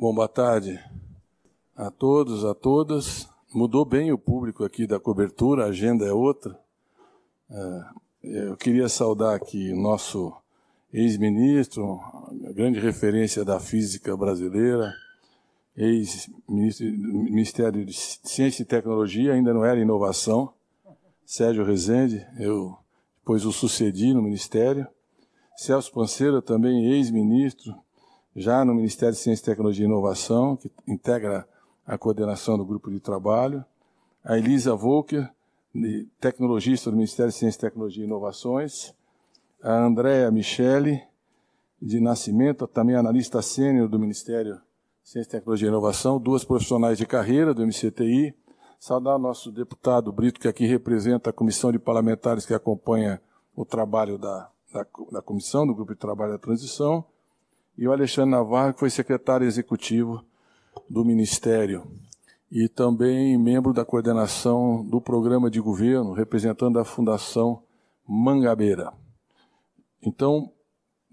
Bom, boa tarde a todos, a todas. Mudou bem o público aqui da cobertura, a agenda é outra. É, eu queria saudar aqui o nosso ex-ministro, grande referência da física brasileira, ex-ministério de Ciência e Tecnologia, ainda não era inovação, Sérgio Rezende, eu depois o sucedi no ministério. Celso Panceira, também ex-ministro, já no Ministério de Ciência, Tecnologia e Inovação, que integra a coordenação do grupo de trabalho. A Elisa Volker, tecnologista do Ministério de Ciência, Tecnologia e Inovações. A Andréa Michele, de Nascimento, também analista sênior do Ministério de Ciência, Tecnologia e Inovação, duas profissionais de carreira do MCTI. Saudar nosso deputado Brito, que aqui representa a comissão de parlamentares que acompanha o trabalho da, da, da comissão, do grupo de trabalho da transição e o Alexandre Navarro, que foi secretário executivo do Ministério e também membro da coordenação do programa de governo, representando a Fundação Mangabeira. Então,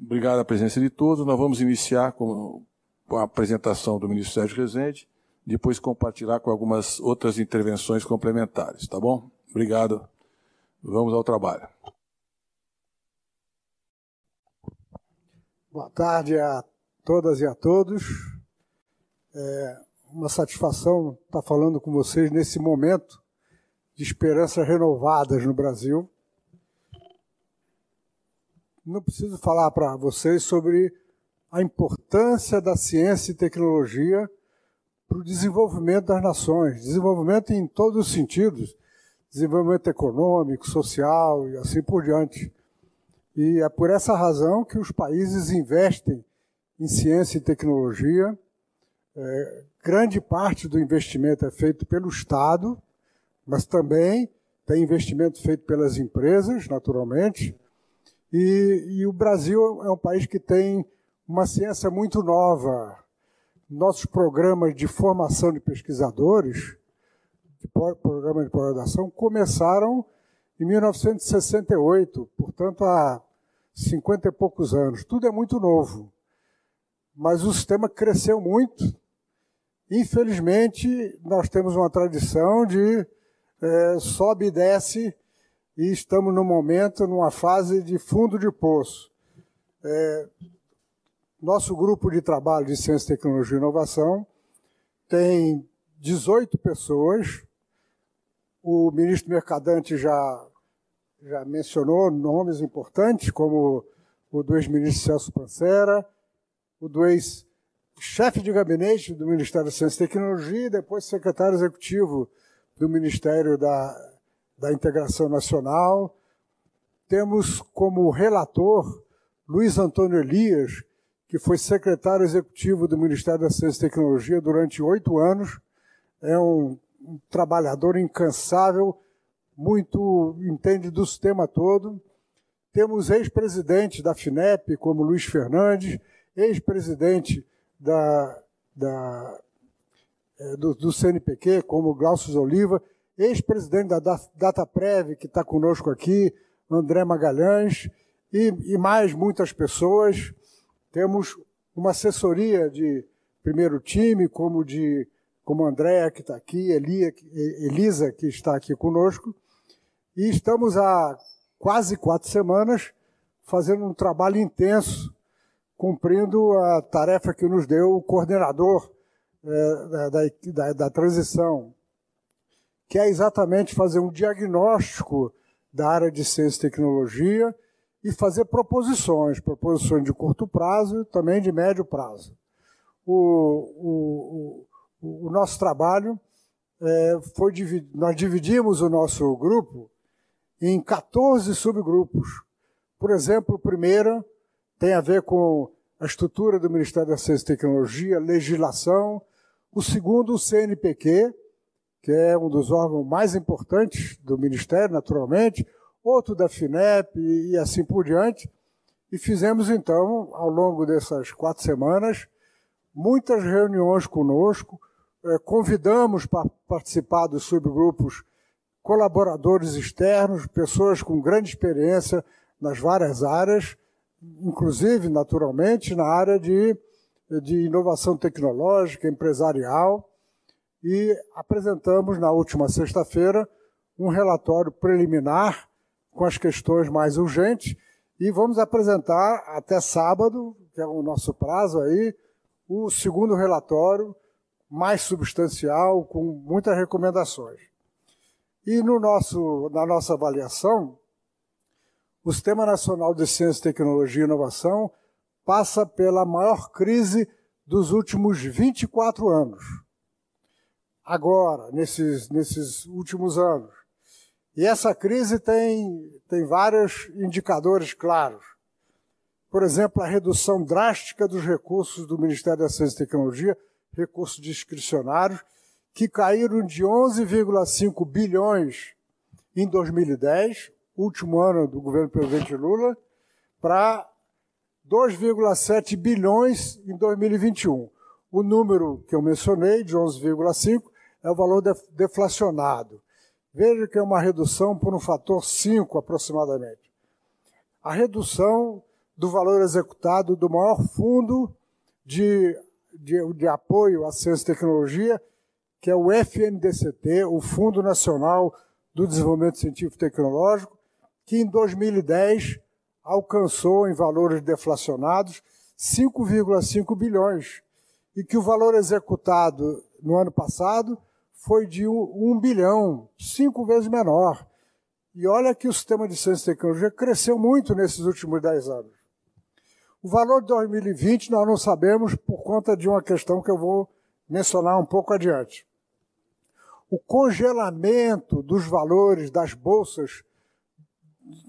obrigado à presença de todos. Nós vamos iniciar com a apresentação do ministro Sérgio Rezende, depois compartilhar com algumas outras intervenções complementares, tá bom? Obrigado. Vamos ao trabalho. Boa tarde a todas e a todos. É uma satisfação estar falando com vocês nesse momento de esperanças renovadas no Brasil. Não preciso falar para vocês sobre a importância da ciência e tecnologia para o desenvolvimento das nações, desenvolvimento em todos os sentidos, desenvolvimento econômico, social e assim por diante. E é por essa razão que os países investem em ciência e tecnologia. É, grande parte do investimento é feito pelo Estado, mas também tem investimento feito pelas empresas, naturalmente. E, e o Brasil é um país que tem uma ciência muito nova. Nossos programas de formação de pesquisadores, de programa de pós-graduação, começaram em 1968, portanto há 50 e poucos anos. Tudo é muito novo. Mas o sistema cresceu muito. Infelizmente, nós temos uma tradição de é, sobe e desce e estamos no momento, numa fase de fundo de poço. É, nosso grupo de trabalho de Ciência, Tecnologia e Inovação tem 18 pessoas. O ministro Mercadante já já mencionou nomes importantes, como o do ex-ministro Celso Pancera, o do ex-chefe de gabinete do Ministério da Ciência e Tecnologia e depois secretário executivo do Ministério da, da Integração Nacional. Temos como relator Luiz Antônio Elias, que foi secretário executivo do Ministério da Ciência e Tecnologia durante oito anos. É um, um trabalhador incansável muito entende do sistema todo. Temos ex-presidentes da FINEP, como Luiz Fernandes, ex-presidente da, da, é, do, do, CNPq, como Glaucio Oliva, ex-presidente da DataPrev, que está conosco aqui, André Magalhães, e, e mais muitas pessoas. Temos uma assessoria de primeiro time, como de como Andréa, que está aqui, Elia, Elisa, que está aqui conosco, e estamos há quase quatro semanas fazendo um trabalho intenso, cumprindo a tarefa que nos deu o coordenador é, da, da, da transição, que é exatamente fazer um diagnóstico da área de ciência e tecnologia e fazer proposições, proposições de curto prazo e também de médio prazo. O, o, o nosso trabalho é, foi nós dividimos o nosso grupo em 14 subgrupos. Por exemplo, o primeiro tem a ver com a estrutura do Ministério da Ciência e Tecnologia, legislação. O segundo, o CNPq, que é um dos órgãos mais importantes do Ministério, naturalmente. Outro da FINEP e assim por diante. E fizemos, então, ao longo dessas quatro semanas, muitas reuniões conosco, eh, convidamos para participar dos subgrupos colaboradores externos, pessoas com grande experiência nas várias áreas, inclusive, naturalmente, na área de de inovação tecnológica, empresarial, e apresentamos na última sexta-feira um relatório preliminar com as questões mais urgentes e vamos apresentar até sábado, que é o nosso prazo aí, o segundo relatório mais substancial, com muitas recomendações. E no nosso, na nossa avaliação, o Sistema Nacional de Ciência, Tecnologia e Inovação passa pela maior crise dos últimos 24 anos agora, nesses, nesses últimos anos. E essa crise tem, tem vários indicadores claros. Por exemplo, a redução drástica dos recursos do Ministério da Ciência e Tecnologia, recursos discricionários, que caíram de 11,5 bilhões em 2010, último ano do governo presidente Lula, para 2,7 bilhões em 2021. O número que eu mencionei, de 11,5, é o valor deflacionado. Veja que é uma redução por um fator 5 aproximadamente. A redução do valor executado do maior fundo de, de, de apoio à ciência e tecnologia, que é o FNDCT, o Fundo Nacional do Desenvolvimento Científico e Tecnológico, que em 2010 alcançou em valores deflacionados 5,5 bilhões e que o valor executado no ano passado foi de um, bilhão, cinco vezes menor. E olha que o sistema de ciência e tecnologia cresceu muito nesses últimos dez anos. O valor de 2020 nós não sabemos por conta de uma questão que eu vou mencionar um pouco adiante. O congelamento dos valores das bolsas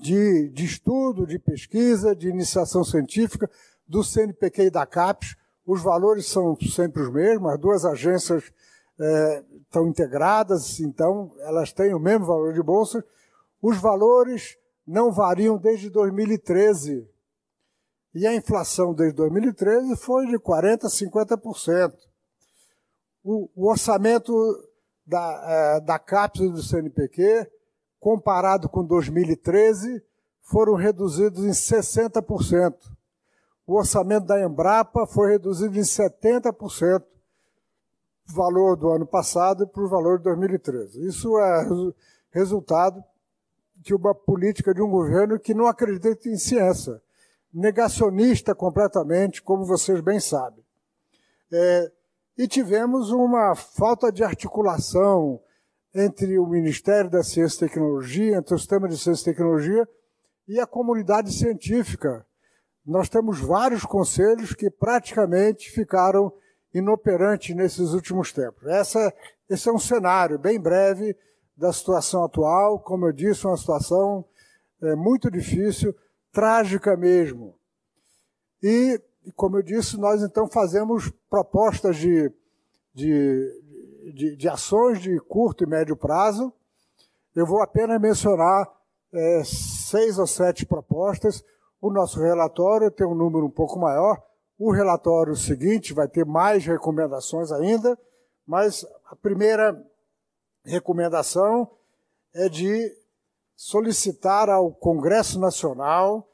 de, de estudo, de pesquisa, de iniciação científica, do CNPq e da CAPES, os valores são sempre os mesmos, as duas agências é, estão integradas, então elas têm o mesmo valor de bolsa. Os valores não variam desde 2013. E a inflação desde 2013 foi de 40% a 50%. O, o orçamento da, é, da e do CNPq, comparado com 2013, foram reduzidos em 60%. O orçamento da Embrapa foi reduzido em 70% valor do ano passado para o valor de 2013. Isso é resultado de uma política de um governo que não acredita em ciência, negacionista completamente, como vocês bem sabem. É, e tivemos uma falta de articulação entre o Ministério da Ciência e Tecnologia, entre o Sistema de Ciência e Tecnologia e a comunidade científica. Nós temos vários conselhos que praticamente ficaram inoperante nesses últimos tempos. Essa, esse é um cenário bem breve da situação atual, como eu disse, uma situação é, muito difícil, trágica mesmo. E, como eu disse, nós então fazemos propostas de, de, de, de ações de curto e médio prazo. Eu vou apenas mencionar é, seis ou sete propostas. O nosso relatório tem um número um pouco maior, o relatório seguinte vai ter mais recomendações ainda, mas a primeira recomendação é de solicitar ao Congresso Nacional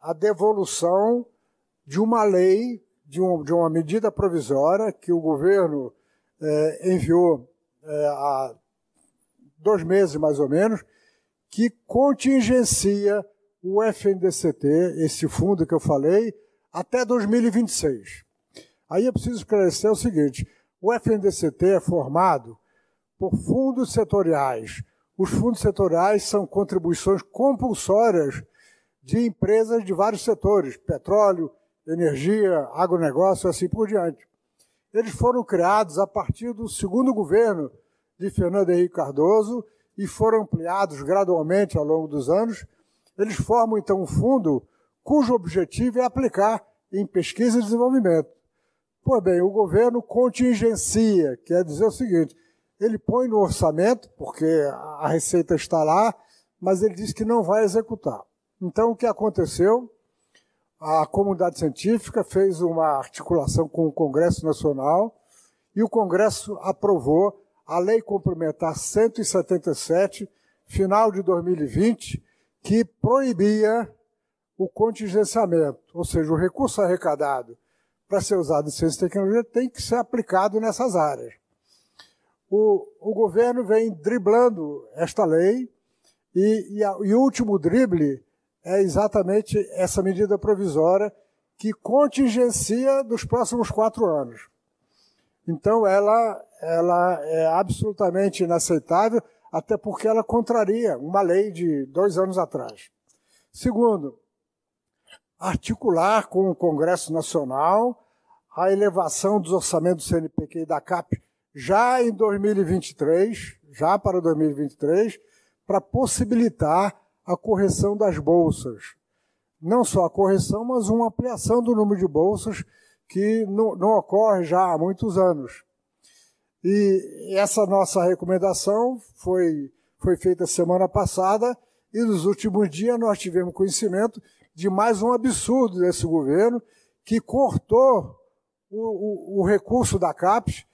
a devolução de uma lei, de, um, de uma medida provisória que o governo eh, enviou eh, há dois meses mais ou menos, que contingencia o FNDCT, esse fundo que eu falei, até 2026. Aí eu preciso esclarecer o seguinte: o FNDCT é formado por fundos setoriais. Os fundos setoriais são contribuições compulsórias de empresas de vários setores: petróleo, energia, agronegócio, assim por diante. Eles foram criados a partir do segundo governo de Fernando Henrique Cardoso e foram ampliados gradualmente ao longo dos anos. Eles formam então um fundo cujo objetivo é aplicar em pesquisa e desenvolvimento. Pois bem, o governo contingencia, quer dizer o seguinte: ele põe no orçamento, porque a receita está lá, mas ele diz que não vai executar. Então, o que aconteceu? A comunidade científica fez uma articulação com o Congresso Nacional e o Congresso aprovou a Lei Complementar 177, final de 2020, que proibia o contingenciamento, ou seja, o recurso arrecadado para ser usado em ciência e tecnologia, tem que ser aplicado nessas áreas. O, o governo vem driblando esta lei e, e, a, e o último drible é exatamente essa medida provisória que contingencia dos próximos quatro anos. Então, ela, ela é absolutamente inaceitável, até porque ela contraria uma lei de dois anos atrás. Segundo, articular com o Congresso Nacional a elevação dos orçamentos do CNPq e da CAP já em 2023, já para 2023, para possibilitar a correção das bolsas. Não só a correção, mas uma ampliação do número de bolsas que não, não ocorre já há muitos anos. E essa nossa recomendação foi, foi feita semana passada e nos últimos dias nós tivemos conhecimento de mais um absurdo desse governo que cortou o, o, o recurso da CAPES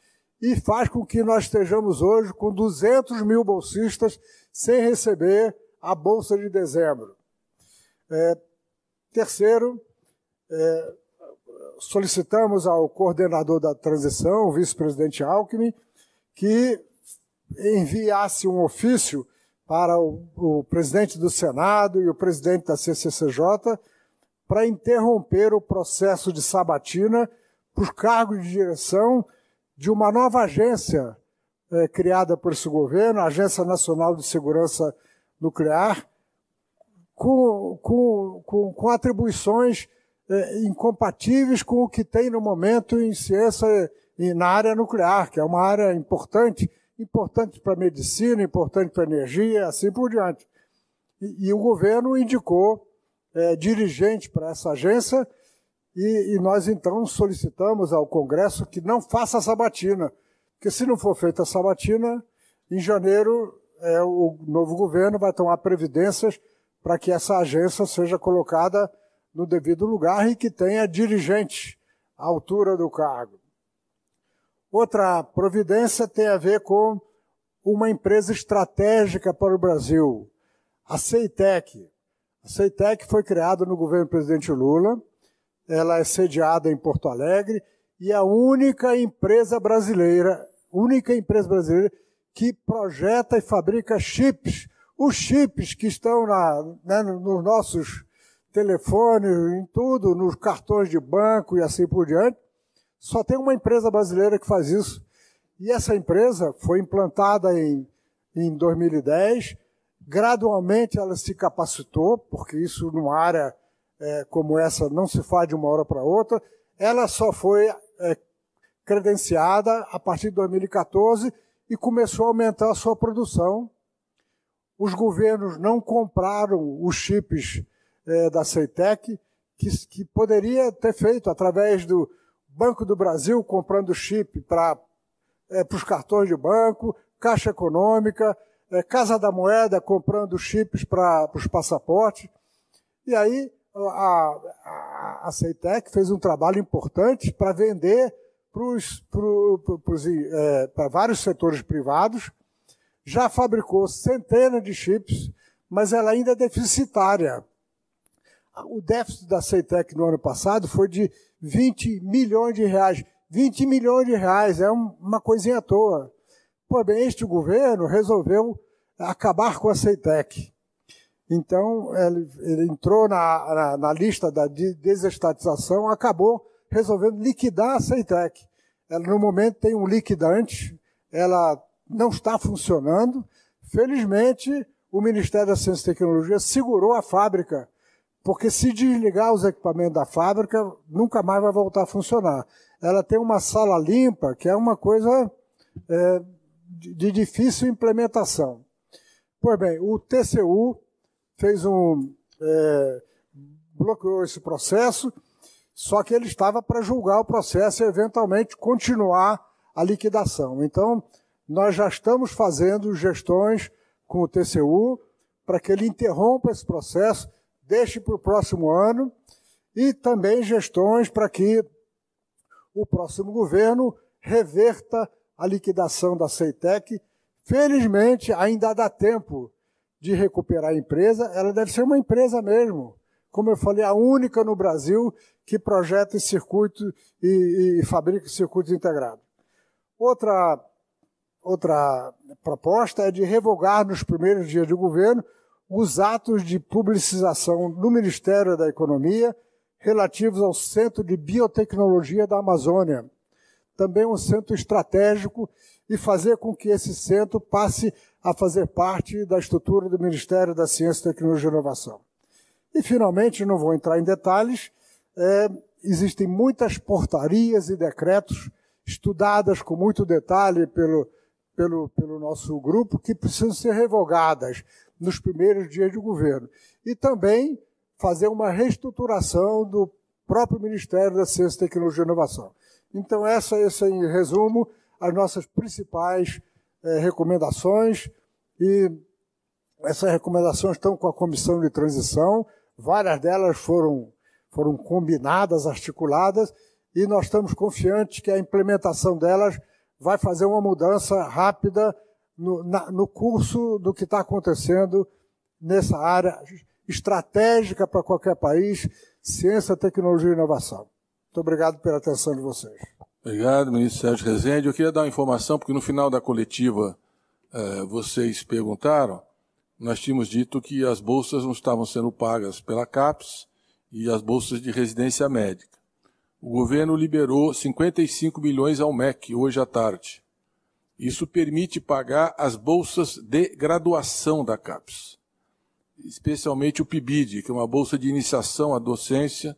e faz com que nós estejamos hoje com 200 mil bolsistas sem receber a bolsa de dezembro. É, terceiro, é, solicitamos ao coordenador da transição, o vice-presidente Alckmin, que enviasse um ofício para o, o presidente do Senado e o presidente da CCCJ para interromper o processo de sabatina para os cargos de direção de uma nova agência é, criada por esse governo, a Agência Nacional de Segurança Nuclear, com, com, com, com atribuições é, incompatíveis com o que tem no momento em ciência e na área nuclear, que é uma área importante importante para a medicina, importante para a energia, assim por diante. E, e o governo indicou é, dirigente para essa agência e, e, nós então solicitamos ao Congresso que não faça a sabatina, porque se não for feita a sabatina, em janeiro é, o novo governo vai tomar previdências para que essa agência seja colocada no devido lugar e que tenha dirigente à altura do cargo. Outra providência tem a ver com uma empresa estratégica para o Brasil, a Ceitec. A Ceitec foi criada no governo do presidente Lula, ela é sediada em Porto Alegre e é a única empresa brasileira, única empresa brasileira que projeta e fabrica chips, os chips que estão na, né, nos nossos telefones, em tudo, nos cartões de banco e assim por diante. Só tem uma empresa brasileira que faz isso. E essa empresa foi implantada em, em 2010. Gradualmente ela se capacitou, porque isso numa área é, como essa não se faz de uma hora para outra. Ela só foi é, credenciada a partir de 2014 e começou a aumentar a sua produção. Os governos não compraram os chips é, da Ceitec, que, que poderia ter feito através do, Banco do Brasil comprando chip para é, os cartões de banco, Caixa Econômica, é, Casa da Moeda comprando chips para os passaportes. E aí a, a, a Ceitec fez um trabalho importante para vender para é, vários setores privados, já fabricou centenas de chips, mas ela ainda é deficitária. O déficit da Ceitec no ano passado foi de 20 milhões de reais. 20 milhões de reais é uma coisinha à toa. Pois bem, este governo resolveu acabar com a Ceitec. Então, ele, ele entrou na, na, na, lista da desestatização, acabou resolvendo liquidar a Ceitec. Ela, no momento, tem um liquidante, ela não está funcionando. Felizmente, o Ministério da Ciência e Tecnologia segurou a fábrica porque se desligar os equipamentos da fábrica, nunca mais vai voltar a funcionar. Ela tem uma sala limpa, que é uma coisa é, de difícil implementação. Pois bem, o TCU fez um. É, bloqueou esse processo, só que ele estava para julgar o processo e eventualmente continuar a liquidação. Então, nós já estamos fazendo gestões com o TCU para que ele interrompa esse processo deixe para o próximo ano e também gestões para que o próximo governo reverta a liquidação da Ceitec. Felizmente, ainda dá tempo de recuperar a empresa. Ela deve ser uma empresa mesmo. Como eu falei, a única no Brasil que projeta circuitos e, e fabrica circuitos integrados. Outra, outra proposta é de revogar nos primeiros dias de governo os atos de publicização no Ministério da Economia relativos ao Centro de Biotecnologia da Amazônia, também um centro estratégico, e fazer com que esse centro passe a fazer parte da estrutura do Ministério da Ciência, Tecnologia e Inovação. E, finalmente, não vou entrar em detalhes, é, existem muitas portarias e decretos estudadas com muito detalhe pelo, pelo, pelo nosso grupo que precisam ser revogadas nos primeiros dias de governo. E também fazer uma reestruturação do próprio Ministério da Ciência, Tecnologia e Inovação. Então, essa, essa em resumo, as nossas principais eh, recomendações. E essas recomendações estão com a comissão de transição, várias delas foram, foram combinadas, articuladas, e nós estamos confiantes que a implementação delas vai fazer uma mudança rápida no, na, no curso do que está acontecendo nessa área estratégica para qualquer país, ciência, tecnologia e inovação. Muito obrigado pela atenção de vocês. Obrigado, ministro Sérgio Rezende. Eu queria dar uma informação, porque no final da coletiva eh, vocês perguntaram, nós tínhamos dito que as bolsas não estavam sendo pagas pela CAPES e as bolsas de residência médica. O governo liberou 55 milhões ao MEC hoje à tarde. Isso permite pagar as bolsas de graduação da CAPES especialmente o PIBID, que é uma bolsa de iniciação à docência,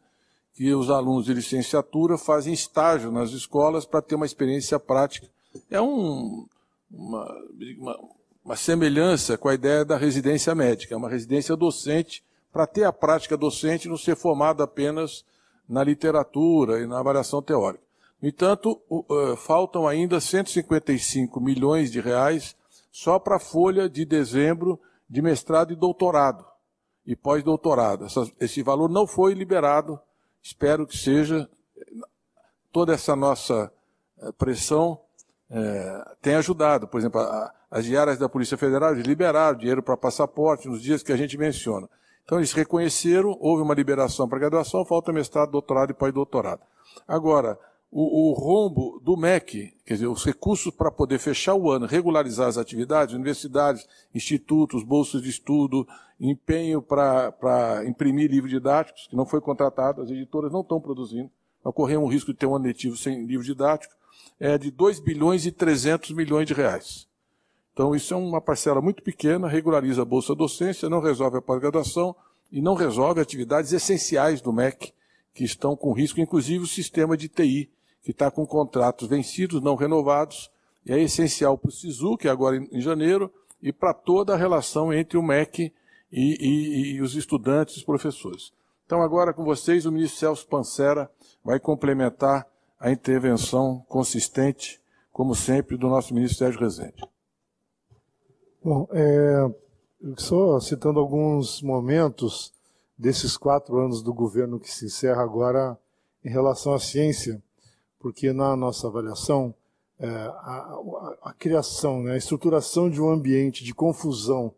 que os alunos de licenciatura fazem estágio nas escolas para ter uma experiência prática. É um, uma, uma, uma semelhança com a ideia da residência médica, é uma residência docente para ter a prática docente não ser formado apenas na literatura e na avaliação teórica. No entanto, uh, faltam ainda 155 milhões de reais só para a folha de dezembro de mestrado e doutorado e pós-doutorado. Esse valor não foi liberado. Espero que seja. Toda essa nossa eh, pressão é, tem ajudado. Por exemplo, a, as diárias da Polícia Federal liberaram dinheiro para passaporte nos dias que a gente menciona. Então, eles reconheceram, houve uma liberação para graduação, falta mestrado, doutorado e pós-doutorado. Agora, o, o, rombo do MEC, quer dizer, os recursos para poder fechar o ano, regularizar as atividades, universidades, institutos, bolsas de estudo, empenho para imprimir livros didáticos, que não foi contratado, as editoras não estão produzindo, ocorreu um risco de ter um ano letivo sem livro didático, é de 2 bilhões e 300 milhões de reais. Então, isso é uma parcela muito pequena, regulariza a bolsa docência, não resolve a pós-graduação e não resolve atividades essenciais do MEC, que estão com risco, inclusive o sistema de TI, que está com contratos vencidos, não renovados, e é essencial para o SISU, que é agora em janeiro, e para toda a relação entre o MEC e, e, e os estudantes e os professores. Então, agora com vocês, o ministro Celso Pancera vai complementar a intervenção consistente, como sempre, do nosso ministro Sérgio Rezende. Bom, é, só citando alguns momentos desses quatro anos do governo que se encerra agora em relação à ciência porque na nossa avaliação, é, a, a, a, criação, né, a estruturação de um ambiente de confusão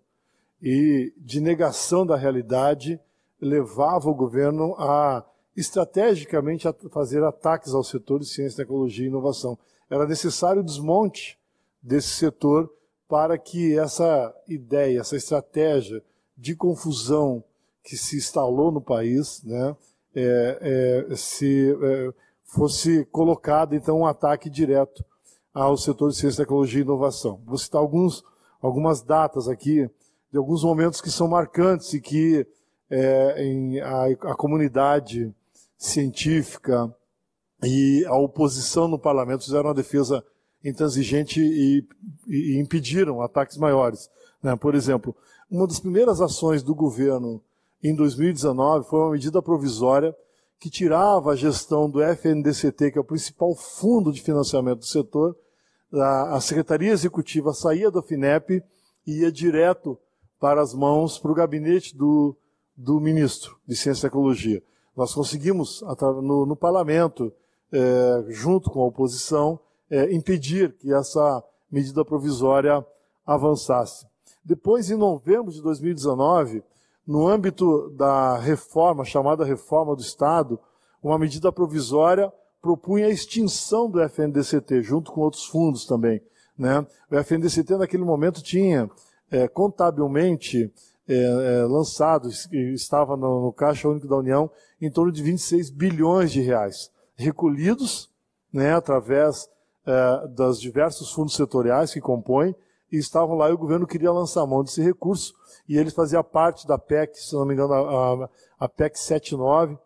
e de negação da realidade levava o governo a, estrategicamente, a fazer ataques ao setor de ciência, tecnologia e inovação. Era necessário o desmonte desse setor para que essa ideia, essa estratégia de confusão que se instalou no país, né, é, é, se é, fosse colocado, então, um ataque direto ao setor de ciência, tecnologia e inovação. Vou citar alguns, algumas datas aqui, de alguns momentos que são marcantes e que é, em, a, a comunidade científica e a oposição no parlamento fizeram uma defesa intransigente e, e, impediram ataques maiores. Né? Por exemplo, uma das primeiras ações do governo em 2019 foi uma medida provisória que tirava a gestão do FNDCT, que é o principal fundo de financiamento do setor, a, Secretaria Executiva saía do FINEP e ia direto para as mãos, para o gabinete do, do ministro de Ciência e Tecnologia. Nós conseguimos, no, no parlamento, é, junto com a oposição, é, impedir que essa medida provisória avançasse. Depois, em novembro de 2019, no âmbito da reforma, chamada reforma do Estado, uma medida provisória propunha a extinção do FNDCT, junto com outros fundos também. Né? O FNDCT, naquele momento, tinha é, contabilmente é, é, lançado, estava no, no, Caixa Único da União, em torno de 26 bilhões de reais, recolhidos né, através é, dos diversos fundos setoriais que compõem, e estavam lá e o governo queria lançar mão desse recurso, e ele fazia parte da PEC, se não me engano, a, a, a PEC 79,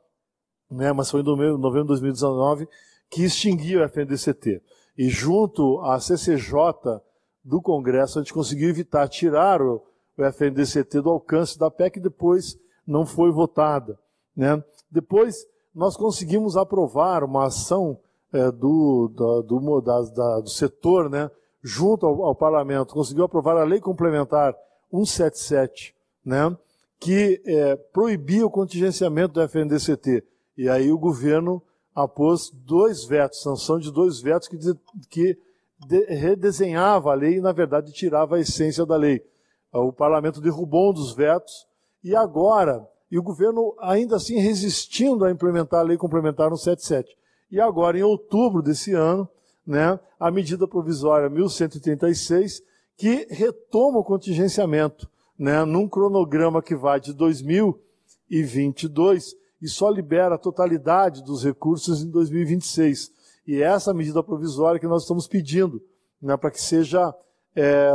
né, mas foi em novembro de 2019, que extinguiu o FNDCT. E junto à CCJ do Congresso, a gente conseguiu evitar tirar o, o FNDCT do alcance da PEC e depois não foi votada. Né? Depois, nós conseguimos aprovar uma ação é, do, do, do, da, da, do setor né, junto ao, ao, parlamento, conseguiu aprovar a lei complementar 177, né, que é, proibia o contingenciamento do FNDCT. E aí o governo apôs dois vetos, sanção de dois vetos que, que de, redesenhava a lei e, na verdade, tirava a essência da lei. O parlamento derrubou um dos vetos e agora, e o governo ainda assim resistindo a implementar a lei complementar 177. E agora, em outubro desse ano, né, a medida provisória 1136, que retoma o contingenciamento, né, num cronograma que vai de 2022 e só libera a totalidade dos recursos em 2026. E é essa medida provisória que nós estamos pedindo, né, para que seja, é,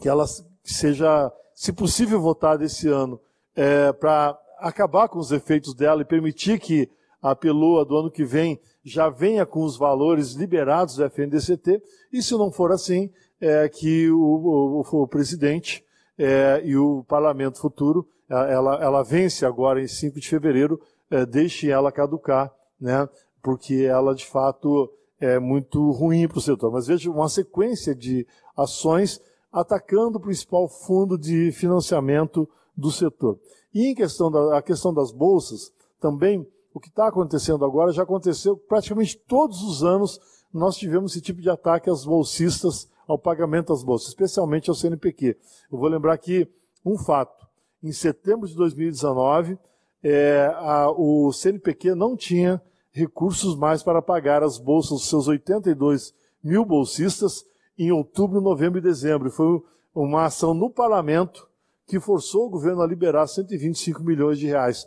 que ela seja, se possível, votada esse ano, é, para acabar com os efeitos dela e permitir que a peloa do ano que vem já venha com os valores liberados do FNDCT, e se não for assim, é, que o, o, o presidente é, e o parlamento futuro, ela, ela vence agora em 5 de fevereiro, é, deixe ela caducar, né, porque ela de fato é muito ruim para o setor. Mas veja uma sequência de ações atacando o principal fundo de financiamento do setor. E em questão da a questão das bolsas, também o que está acontecendo agora já aconteceu praticamente todos os anos. Nós tivemos esse tipo de ataque às bolsistas, ao pagamento das bolsas, especialmente ao CNPq. Eu vou lembrar aqui um fato. Em setembro de 2019, é, a, o CNPq não tinha recursos mais para pagar as bolsas dos seus 82 mil bolsistas em outubro, novembro e dezembro. Foi uma ação no parlamento que forçou o governo a liberar 125 milhões de reais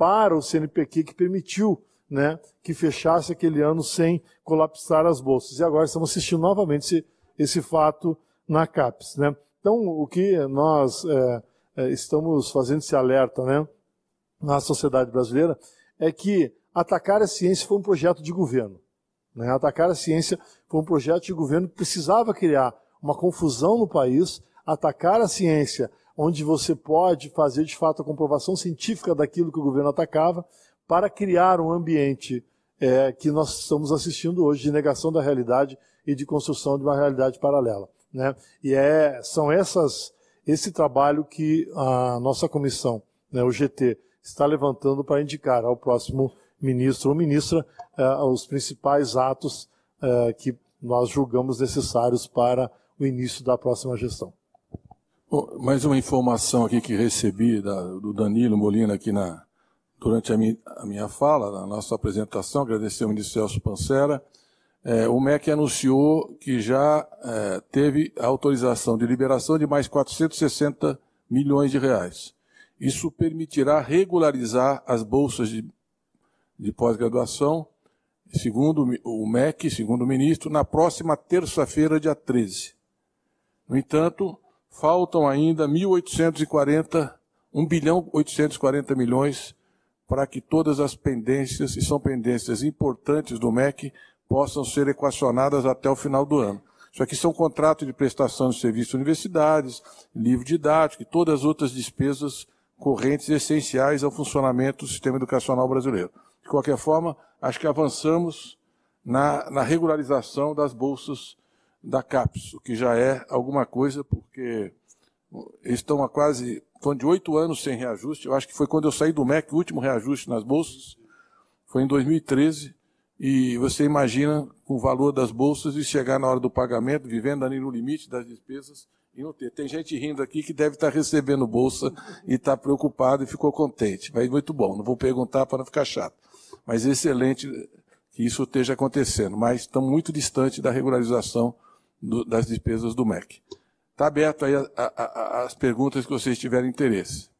para o CNPq, que permitiu né, que fechasse aquele ano sem colapsar as bolsas. E agora estamos assistindo novamente esse, esse fato na CAPES. Né? Então, o que nós é, é, estamos fazendo esse alerta né, na sociedade brasileira é que atacar a ciência foi um projeto de governo. Né? Atacar a ciência foi um projeto de governo que precisava criar uma confusão no país, atacar a ciência onde você pode fazer de fato a comprovação científica daquilo que o governo atacava, para criar um ambiente é, que nós estamos assistindo hoje de negação da realidade e de construção de uma realidade paralela. Né? E é, são essas, esse trabalho que a nossa comissão, né, o GT, está levantando para indicar ao próximo ministro ou ministra é, os principais atos é, que nós julgamos necessários para o início da próxima gestão. Mais uma informação aqui que recebi da, do Danilo Molina aqui na, durante a, mi, a, minha fala, na nossa apresentação, agradecer ao ministro Celso Pancera. É, o MEC anunciou que já é, teve a autorização de liberação de mais 460 milhões de reais. Isso permitirá regularizar as bolsas de, de pós-graduação, segundo o MEC, segundo o ministro, na próxima terça-feira, dia 13. No entanto, faltam ainda 1.840, 1 bilhão 840 milhões para que todas as pendências, e são pendências importantes do MEC, possam ser equacionadas até o final do ano. Isso aqui são contratos de prestação de serviço de universidades, livro didático e todas as outras despesas correntes essenciais ao funcionamento do sistema educacional brasileiro. De qualquer forma, acho que avançamos na, na regularização das bolsas da CAPES, o que já é alguma coisa, porque eles estão há quase, estão de oito anos sem reajuste. Eu acho que foi quando eu saí do MEC, o último reajuste nas bolsas, foi em 2013. E você imagina o valor das bolsas e chegar na hora do pagamento, vivendo ali no limite das despesas e não ter. Tem gente rindo aqui que deve estar recebendo bolsa e está preocupado e ficou contente. Vai muito bom, não vou perguntar para não ficar chato. mas excelente que isso esteja acontecendo, mas estamos muito distante da regularização do, das despesas do MEC. Está aberto aí a, a, a, as perguntas que vocês tiverem interesse.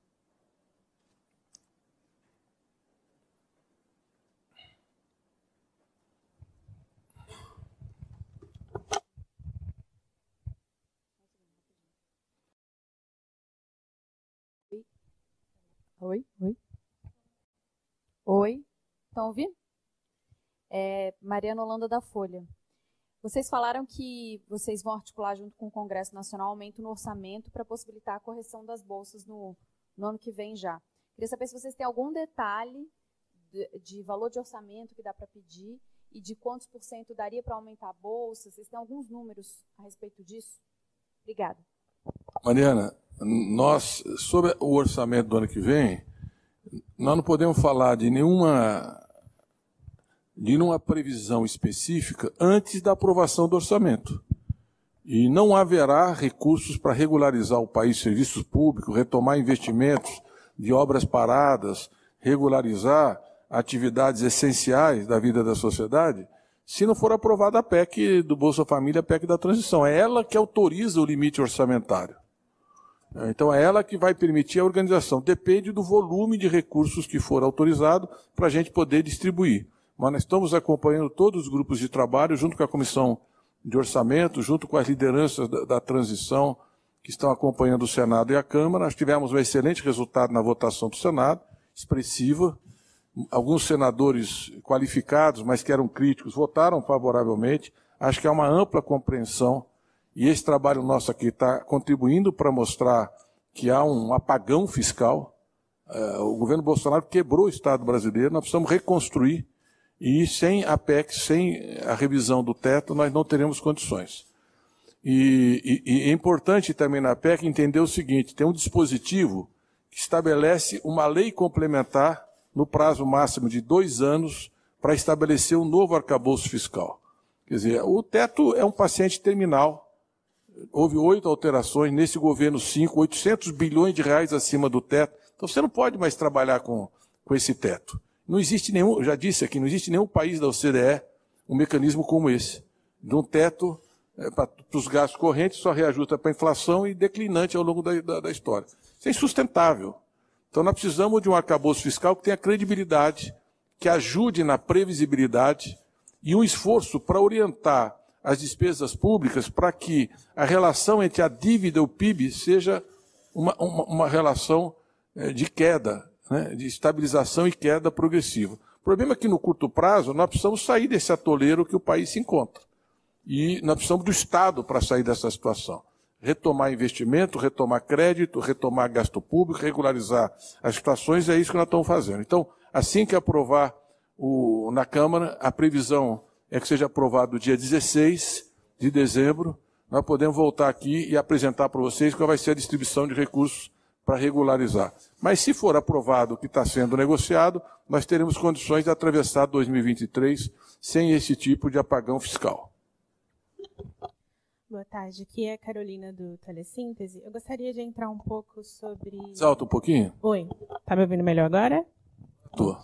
Oi, oi. Oi, estão ouvindo? É, Mariana Holanda da Folha. Vocês falaram que vocês vão articular junto com o Congresso Nacional aumento no orçamento para possibilitar a correção das bolsas no, no, ano que vem já. Queria saber se vocês têm algum detalhe de, de valor de orçamento que dá para pedir e de quantos por cento daria para aumentar a bolsa. Vocês têm alguns números a respeito disso? Obrigada. Mariana, nós, sobre o orçamento do ano que vem, nós não podemos falar de nenhuma de nenhuma previsão específica antes da aprovação do orçamento. E não haverá recursos para regularizar o país, serviços públicos, retomar investimentos de obras paradas, regularizar atividades essenciais da vida da sociedade, se não for aprovada a PEC do Bolsa Família, a PEC da transição. É ela que autoriza o limite orçamentário. Então é ela que vai permitir a organização. Depende do volume de recursos que for autorizado para a gente poder distribuir. Mas nós estamos acompanhando todos os grupos de trabalho, junto com a Comissão de Orçamento, junto com as lideranças da, da transição que estão acompanhando o Senado e a Câmara. Nós tivemos um excelente resultado na votação do Senado, expressiva. Alguns senadores qualificados, mas que eram críticos, votaram favoravelmente. Acho que há uma ampla compreensão e esse trabalho nosso aqui está contribuindo para mostrar que há um apagão fiscal. Uh, o governo Bolsonaro quebrou o Estado brasileiro, nós precisamos reconstruir. E sem a PEC, sem a revisão do teto, nós não teremos condições. E, e, e é importante também na PEC entender o seguinte: tem um dispositivo que estabelece uma lei complementar no prazo máximo de dois anos para estabelecer um novo arcabouço fiscal. Quer dizer, o teto é um paciente terminal houve oito alterações, nesse governo cinco, 800 bilhões de reais acima do teto. Então você não pode mais trabalhar com, com esse teto. Não existe nenhum, já disse aqui, não existe nenhum país da OCDE um mecanismo como esse, de um teto é, para os gastos correntes, só reajusta para a inflação e declinante ao longo da, da, da história. Isso é insustentável. Então nós precisamos de um arcabouço fiscal que tenha credibilidade, que ajude na previsibilidade e um esforço para orientar as despesas públicas para que a relação entre a dívida e o PIB seja uma, uma, uma relação eh, de queda, né, de estabilização e queda progressiva. O problema é que no curto prazo nós precisamos sair desse atoleiro que o país se encontra. E nós precisamos do Estado para sair dessa situação. Retomar investimento, retomar crédito, retomar gasto público, regularizar as situações, é isso que nós estamos fazendo. Então, assim que aprovar o, na Câmara, a previsão é que seja aprovado dia 16 de dezembro. Nós podemos voltar aqui e apresentar para vocês qual vai ser a distribuição de recursos para regularizar. Mas se for aprovado o que está sendo negociado, nós teremos condições de atravessar 2023 sem esse tipo de apagão fiscal. Boa tarde, aqui é a Carolina do Telesíntese. Eu gostaria de entrar um pouco sobre. Salta um pouquinho? Oi, tá me ouvindo melhor agora? Estou.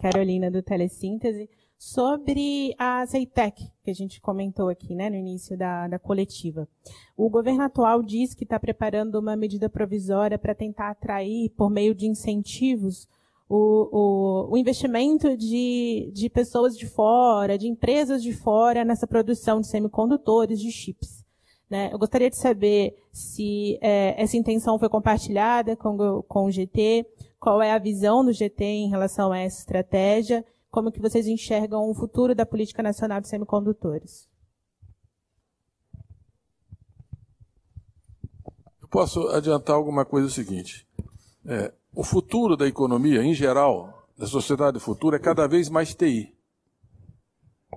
Carolina do Telesíntese sobre a Zeitec, que a gente comentou aqui né, no início da, da coletiva. O governo atual diz que está preparando uma medida provisória para tentar atrair, por meio de incentivos, o, o, o, investimento de, de pessoas de fora, de empresas de fora nessa produção de semicondutores, de chips. Né? Eu gostaria de saber se é, essa intenção foi compartilhada com, com o GT, qual é a visão do GT em relação a essa estratégia como que vocês enxergam o futuro da política nacional de semicondutores? Eu posso adiantar alguma coisa o seguinte. É, o futuro da economia, em geral, da sociedade futura, é cada vez mais TI.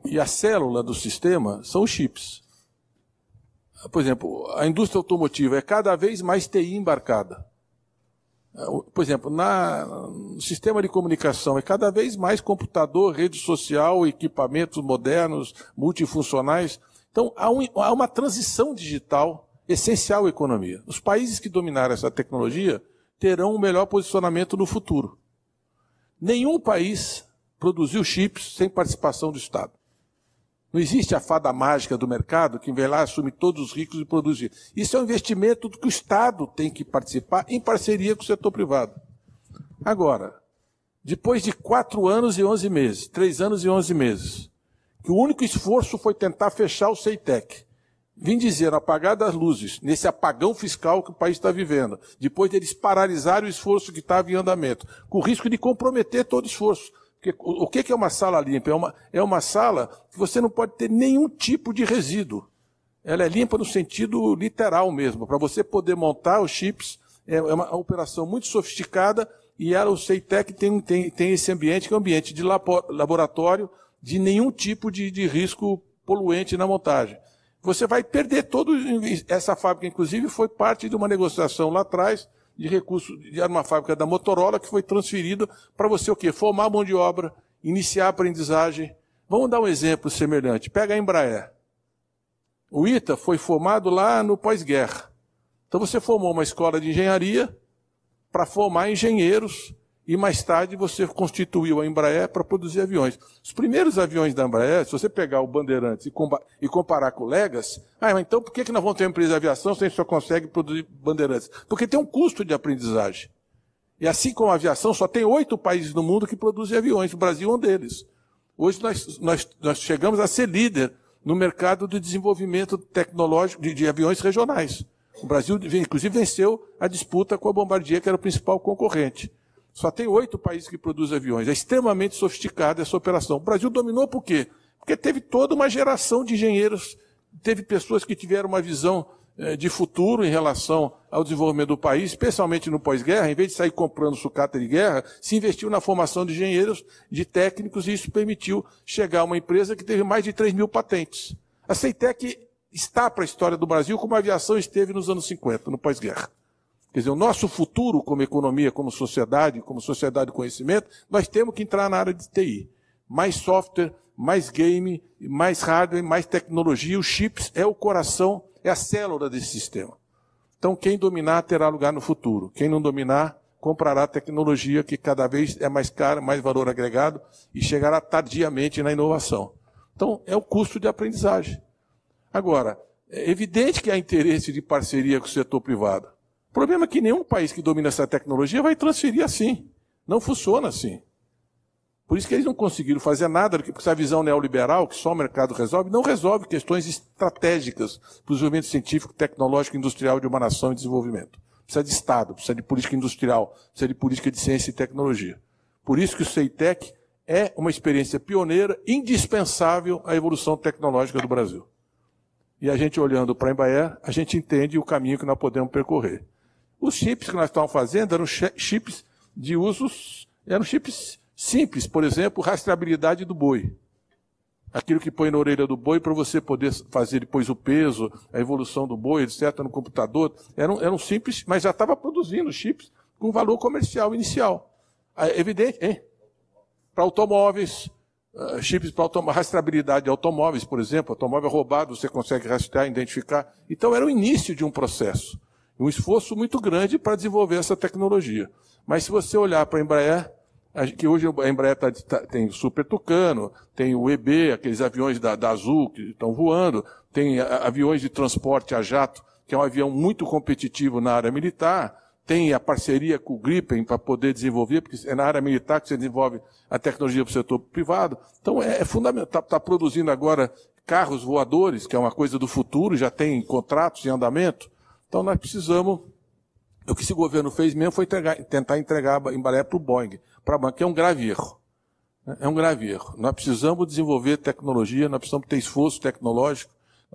E a célula do sistema são os chips. Por exemplo, a indústria automotiva é cada vez mais TI embarcada. Por exemplo, na, no sistema de comunicação é cada vez mais computador, rede social, equipamentos modernos, multifuncionais. Então, há, um, há uma transição digital essencial à economia. Os países que dominarem essa tecnologia terão um melhor posicionamento no futuro. Nenhum país produziu chips sem participação do Estado. Não existe a fada mágica do mercado que vem lá, assume todos os ricos e produz. Isso é um investimento que o Estado tem que participar em parceria com o setor privado. Agora, depois de quatro anos e onze meses, três anos e onze meses, que o único esforço foi tentar fechar o CEITEC, vim dizer, apagar das luzes, nesse apagão fiscal que o país está vivendo, depois deles paralisar o esforço que estava em andamento, com o risco de comprometer todo o esforço. Porque o que é uma sala limpa? É uma, é uma sala que você não pode ter nenhum tipo de resíduo. Ela é limpa no sentido literal mesmo. Para você poder montar os chips, é, é uma operação muito sofisticada e ela, o CEITEC tem, tem, tem esse ambiente que é um ambiente de laboratório, de nenhum tipo de, de risco poluente na montagem. Você vai perder todo. Essa fábrica, inclusive, foi parte de uma negociação lá atrás de recurso de uma fábrica da Motorola que foi transferido para você o quê? Formar mão de obra, iniciar a aprendizagem. Vamos dar um exemplo semelhante. Pega a Embraer. O ITA foi formado lá no pós-guerra. Então você formou uma escola de engenharia para formar engenheiros e mais tarde você constituiu a Embraer para produzir aviões. Os primeiros aviões da Embraer, se você pegar o Bandeirantes e comparar com o Legas, ah, então por que nós vamos ter uma empresa de aviação se a gente só consegue produzir Bandeirantes? Porque tem um custo de aprendizagem. E assim como a aviação, só tem oito países no mundo que produzem aviões, o Brasil é um deles. Hoje nós, nós, nós chegamos a ser líder no mercado de desenvolvimento tecnológico de, de aviões regionais. O Brasil, inclusive, venceu a disputa com a Bombardier, que era o principal concorrente. Só tem oito países que produzem aviões. É extremamente sofisticada essa operação. O Brasil dominou por quê? Porque teve toda uma geração de engenheiros, teve pessoas que tiveram uma visão eh, de futuro em relação ao desenvolvimento do país, especialmente no pós-guerra, em vez de sair comprando sucata de guerra, se investiu na formação de engenheiros, de técnicos, e isso permitiu chegar a uma empresa que teve mais de 3 mil patentes. A Ceitec está para a história do Brasil como a aviação esteve nos anos 50, no pós-guerra. Quer dizer, o nosso futuro como economia, como sociedade, como sociedade de conhecimento, nós temos que entrar na área de TI. Mais software, mais game, mais hardware, mais tecnologia. Os chips é o coração, é a célula desse sistema. Então, quem dominar terá lugar no futuro. Quem não dominar, comprará tecnologia que cada vez é mais cara, mais valor agregado e chegará tardiamente na inovação. Então, é o custo de aprendizagem. Agora, é evidente que há interesse de parceria com o setor privado. O problema é que nenhum país que domina essa tecnologia vai transferir assim. Não funciona assim. Por isso que eles não conseguiram fazer nada, porque essa visão neoliberal, que só o mercado resolve, não resolve questões estratégicas para o desenvolvimento científico, tecnológico industrial de uma nação em desenvolvimento. Precisa de Estado, precisa de política industrial, precisa de política de ciência e tecnologia. Por isso que o CEITEC é uma experiência pioneira, indispensável à evolução tecnológica do Brasil. E a gente olhando para a Embraer, a gente entende o caminho que nós podemos percorrer. Os chips que nós estávamos fazendo eram chips de usos, eram chips simples, por exemplo, rastreabilidade do boi. Aquilo que põe na orelha do boi para você poder fazer depois o peso, a evolução do boi, etc., no computador. Eram, eram simples, mas já estava produzindo chips com valor comercial inicial. É evidente, hein? Para automóveis, uh, chips para automóveis, rastreabilidade de automóveis, por exemplo, automóvel roubado, você consegue rastrear, identificar. Então era o início de um processo um esforço muito grande para desenvolver essa tecnologia. Mas se você olhar para a Embraer, que hoje a Embraer tá, tá, tem o Super Tucano, tem o EB, aqueles aviões da, da Azul que estão voando, tem a, aviões de transporte a jato, que é um avião muito competitivo na área militar, tem a parceria com o Gripen para poder desenvolver, porque é na área militar que você desenvolve a tecnologia para o setor privado. Então é, é fundamental. Está tá produzindo agora carros voadores, que é uma coisa do futuro, já tem contratos em andamento. Então nós precisamos. O que esse governo fez mesmo foi entregar, tentar entregar a Embraer para o Boeing, para a Boeing, que é um grave erro. É um grave erro. Nós precisamos desenvolver tecnologia, nós precisamos ter esforço tecnológico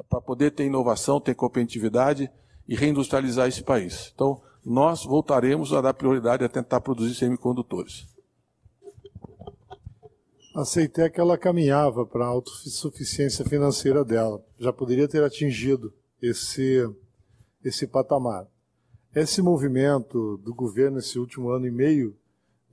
para poder ter inovação, ter competitividade e reindustrializar esse país. Então, nós voltaremos a dar prioridade a tentar produzir semicondutores. A Ceitec ela caminhava para a autossuficiência financeira dela. Já poderia ter atingido esse esse patamar. Esse movimento do governo esse último ano e meio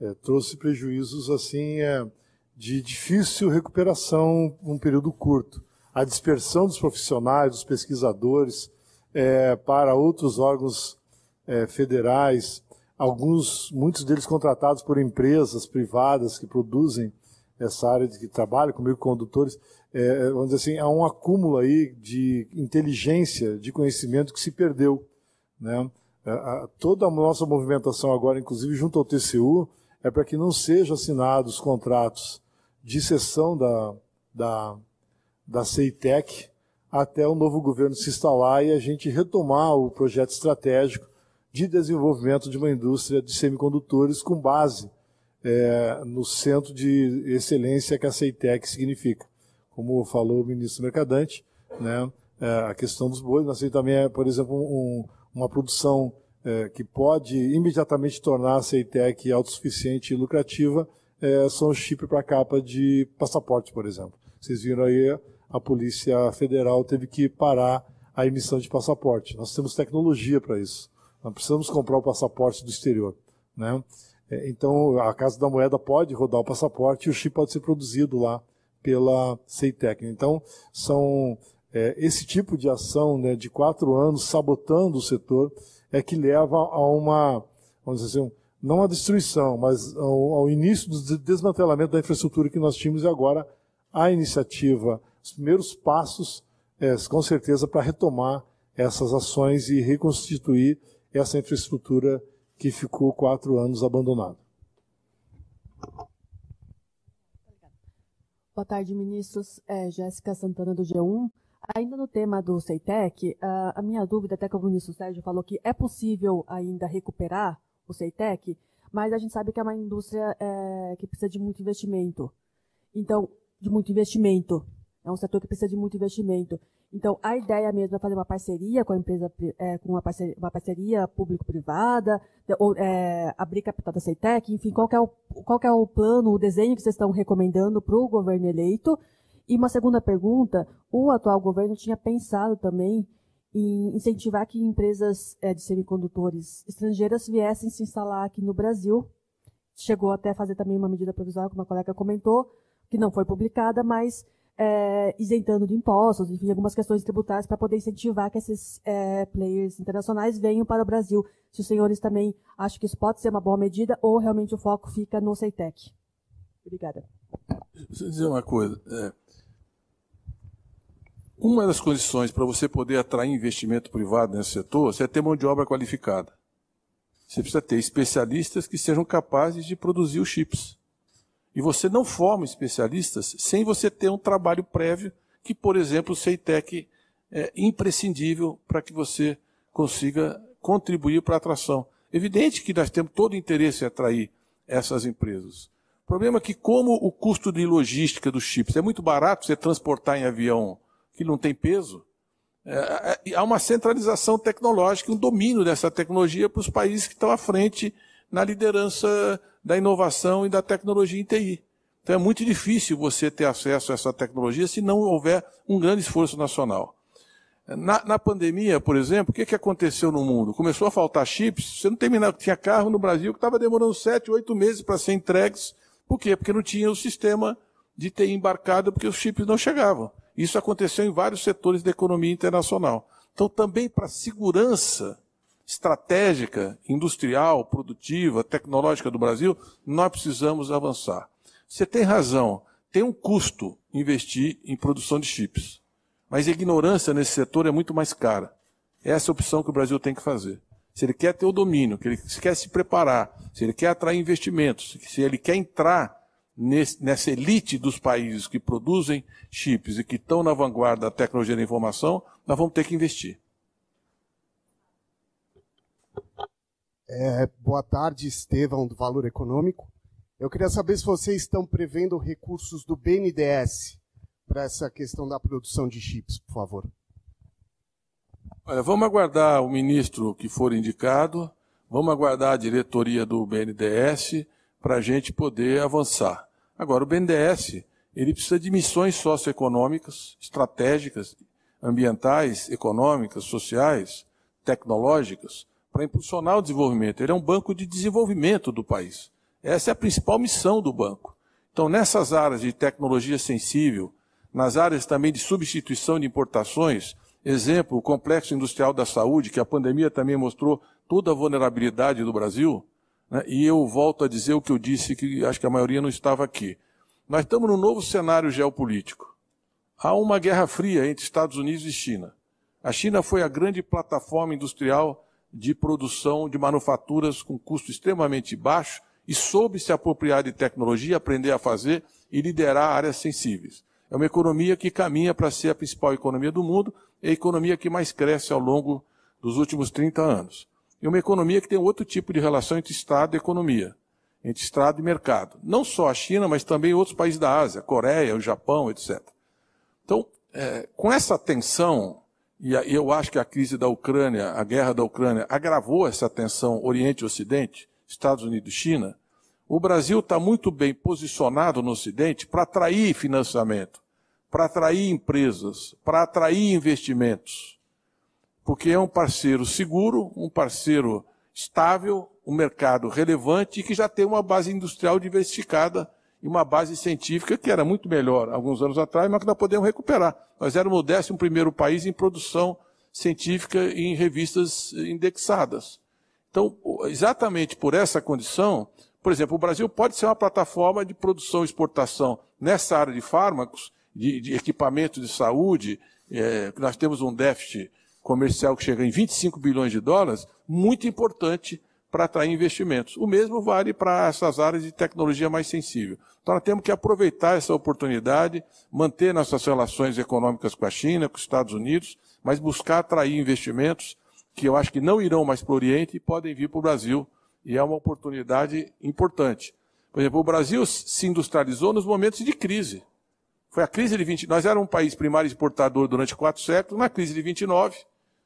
é, trouxe prejuízos assim é, de difícil recuperação num período curto. A dispersão dos profissionais, dos pesquisadores é, para outros órgãos federais, alguns, muitos deles contratados por empresas privadas que produzem essa área de que trabalha comigo, condutores, é, vamos dizer assim, há um acúmulo aí de inteligência, de conhecimento que se perdeu. Né? A, toda a nossa movimentação agora, inclusive junto ao TCU, é para que não sejam assinados contratos de cessão da, da, da CEITEC até o novo governo se instalar e a gente retomar o projeto estratégico de desenvolvimento de uma indústria de semicondutores com base é, no centro de excelência que a CEITEC significa. Como falou o ministro Mercadante, né, é, a questão dos bois, mas também é, por exemplo, um, uma produção é, que pode imediatamente tornar a CEITEC autossuficiente e lucrativa, é, são os chips para capa de passaporte, por exemplo. Vocês viram aí, a Polícia Federal teve que parar a emissão de passaporte. Nós temos tecnologia para isso. Não precisamos comprar o passaporte do exterior. Né? É, então, a Casa da Moeda pode rodar o passaporte e o chip pode ser produzido lá pela CEITEC. Então, são é, esse tipo de ação né, de quatro anos sabotando o setor é que leva a uma, vamos dizer assim, não a destruição, mas ao, ao início do desmantelamento da infraestrutura que nós tínhamos e agora a iniciativa, os primeiros passos, é, com certeza, para retomar essas ações e reconstituir essa infraestrutura que ficou quatro anos abandonada. Boa tarde, ministros. É, Jéssica Santana, do G1. Ainda no tema do CEITEC, a minha dúvida, até que o ministro Sérgio falou que é possível ainda recuperar o CEITEC, mas a gente sabe que é uma indústria é, que precisa de muito investimento. Então, de muito investimento. É um setor que precisa de muito investimento. Então, a ideia mesmo é fazer uma parceria com a empresa, é, com uma parceria, uma parceria público-privada, ou é, abrir capital da CEITEC, enfim, qual é, o, qual é o plano, o desenho que vocês estão recomendando para o governo eleito. E uma segunda pergunta, o atual governo tinha pensado também em incentivar que empresas é, de semicondutores estrangeiras viessem se instalar aqui no Brasil. Chegou até a fazer também uma medida provisória, como a colega comentou, que não foi publicada, mas é, isentando de impostos, enfim, algumas questões tributárias para poder incentivar que esses é, players internacionais venham para o Brasil. Se os senhores também acham que isso pode ser uma boa medida ou realmente o foco fica no CEITEC. Obrigada. Eu dizer uma coisa. É, uma das condições para você poder atrair investimento privado nesse setor é ter mão de obra qualificada. Você precisa ter especialistas que sejam capazes de produzir os chips. E você não forma especialistas sem você ter um trabalho prévio, que, por exemplo, o CEITEC é imprescindível para que você consiga contribuir para a atração. Evidente que nós temos todo o interesse em atrair essas empresas. O problema é que, como o custo de logística dos chips é muito barato você transportar em avião que não tem peso, é, é, há uma centralização tecnológica, um domínio dessa tecnologia para os países que estão à frente na liderança da inovação e da tecnologia em TI. Então é muito difícil você ter acesso a essa tecnologia se não houver um grande esforço nacional. Na, na pandemia, por exemplo, o que, que aconteceu no mundo? Começou a faltar chips, você não terminava, tinha carro no Brasil que estava demorando sete, oito meses para ser entregues. Por quê? Porque não tinha o sistema de TI embarcado, porque os chips não chegavam. Isso aconteceu em vários setores da economia internacional. Então, também para segurança estratégica, industrial, produtiva, tecnológica do Brasil, nós precisamos avançar. Você tem razão, tem um custo investir em produção de chips. Mas a ignorância nesse setor é muito mais cara. Essa é a opção que o Brasil tem que fazer. Se ele quer ter o domínio, que ele quer se preparar, se ele quer atrair investimentos, se ele quer entrar nesse, nessa elite dos países que produzem chips e que estão na vanguarda da tecnologia da informação, nós vamos ter que investir. É, boa tarde, Estevão, do Valor Econômico. Eu queria saber se vocês estão prevendo recursos do BNDES para essa questão da produção de chips, por favor. Olha, vamos aguardar o ministro que for indicado, vamos aguardar a diretoria do BNDES para a gente poder avançar. Agora, o BNDES ele precisa de missões socioeconômicas, estratégicas, ambientais, econômicas, sociais, tecnológicas, para impulsionar o desenvolvimento. Ele é um banco de desenvolvimento do país. Essa é a principal missão do banco. Então, nessas áreas de tecnologia sensível, nas áreas também de substituição de importações, exemplo, o complexo industrial da saúde, que a pandemia também mostrou toda a vulnerabilidade do Brasil, né? e eu volto a dizer o que eu disse, que acho que a maioria não estava aqui. Nós estamos num novo cenário geopolítico. Há uma guerra fria entre Estados Unidos e China. A China foi a grande plataforma industrial de produção de manufaturas com custo extremamente baixo e soube se apropriar de tecnologia, aprender a fazer e liderar áreas sensíveis. É uma economia que caminha para ser a principal economia do mundo e a economia que mais cresce ao longo dos últimos 30 anos. E uma economia que tem outro tipo de relação entre Estado e economia, entre Estado e mercado. Não só a China, mas também outros países da Ásia, Coreia, o Japão, etc. Então, é, com essa tensão, e eu acho que a crise da Ucrânia, a guerra da Ucrânia, agravou essa tensão Oriente-Ocidente, Estados Unidos e China, o Brasil está muito bem posicionado no Ocidente para atrair financiamento, para atrair empresas, para atrair investimentos. Porque é um parceiro seguro, um parceiro estável, um mercado relevante e que já tem uma base industrial diversificada e uma base científica que era muito melhor alguns anos atrás, mas que nós podemos recuperar. Nós éramos o décimo primeiro país em produção científica em revistas indexadas. Então, exatamente por essa condição, por exemplo, o Brasil pode ser uma plataforma de produção e exportação nessa área de fármacos, de, de equipamentos de saúde, é, nós temos um déficit comercial que chega em 25 bilhões de dólares, muito importante para atrair investimentos. O mesmo vale para essas áreas de tecnologia mais sensível. Então, nós temos que aproveitar essa oportunidade, manter nossas relações econômicas com a China, com os Estados Unidos, mas buscar atrair investimentos que eu acho que não irão mais para o Oriente e podem vir para o Brasil. E é uma oportunidade importante. Por exemplo, o Brasil se industrializou nos momentos de crise. Foi a crise de 20. Nós éramos um país primário exportador durante quatro séculos. Na crise de 29,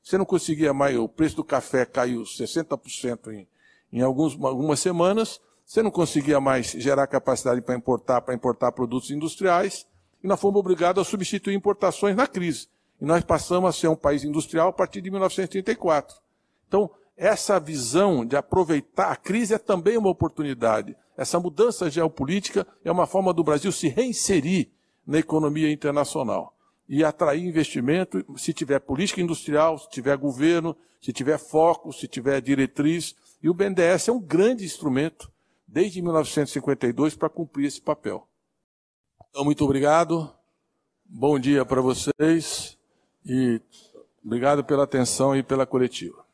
você não conseguia mais. O preço do café caiu 60% em, em alguns, algumas semanas. Você não conseguia mais gerar capacidade para importar, para importar produtos industriais. E nós fomos obrigados a substituir importações na crise. E nós passamos a ser um país industrial a partir de 1934. Então, essa visão de aproveitar a crise é também uma oportunidade. Essa mudança geopolítica é uma forma do Brasil se reinserir na economia internacional e atrair investimento se tiver política industrial, se tiver governo, se tiver foco, se tiver diretriz. E o BNDES é um grande instrumento desde 1952 para cumprir esse papel. Então, muito obrigado. Bom dia para vocês e obrigado pela atenção e pela coletiva.